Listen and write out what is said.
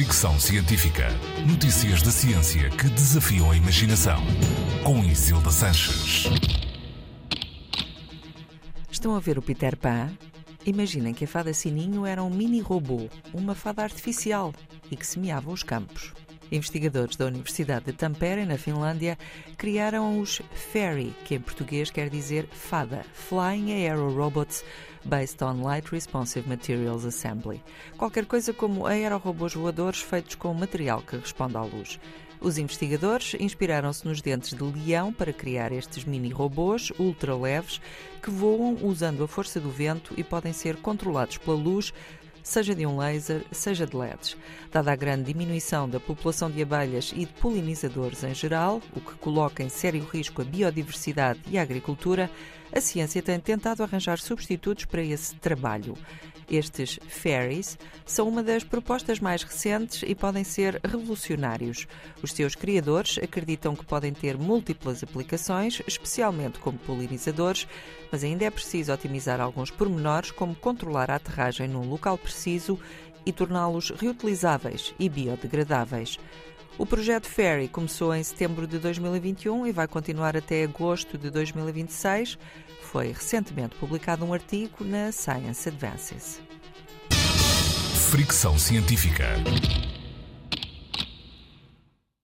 Fricção Científica. Notícias da ciência que desafiam a imaginação. Com Isilda Sanches. Estão a ver o Peter Pan? Imaginem que a fada Sininho era um mini robô, uma fada artificial e que semeava os campos. Investigadores da Universidade de Tampere, na Finlândia, criaram os Fairy, que em português quer dizer fada, Flying Aero Robots Based on Light Responsive Materials Assembly. Qualquer coisa como aerorobôs voadores feitos com material que responde à luz. Os investigadores inspiraram-se nos dentes de leão para criar estes mini-robôs ultra leves que voam usando a força do vento e podem ser controlados pela luz seja de um laser, seja de LEDs. Dada a grande diminuição da população de abelhas e de polinizadores em geral, o que coloca em sério risco a biodiversidade e a agricultura, a ciência tem tentado arranjar substitutos para esse trabalho. Estes fairies são uma das propostas mais recentes e podem ser revolucionários. Os seus criadores acreditam que podem ter múltiplas aplicações, especialmente como polinizadores, mas ainda é preciso otimizar alguns pormenores, como controlar a aterragem num local preciso e torná-los reutilizáveis e biodegradáveis. O projeto Ferry começou em setembro de 2021 e vai continuar até agosto de 2026. Foi recentemente publicado um artigo na Science Advances. Fricção científica.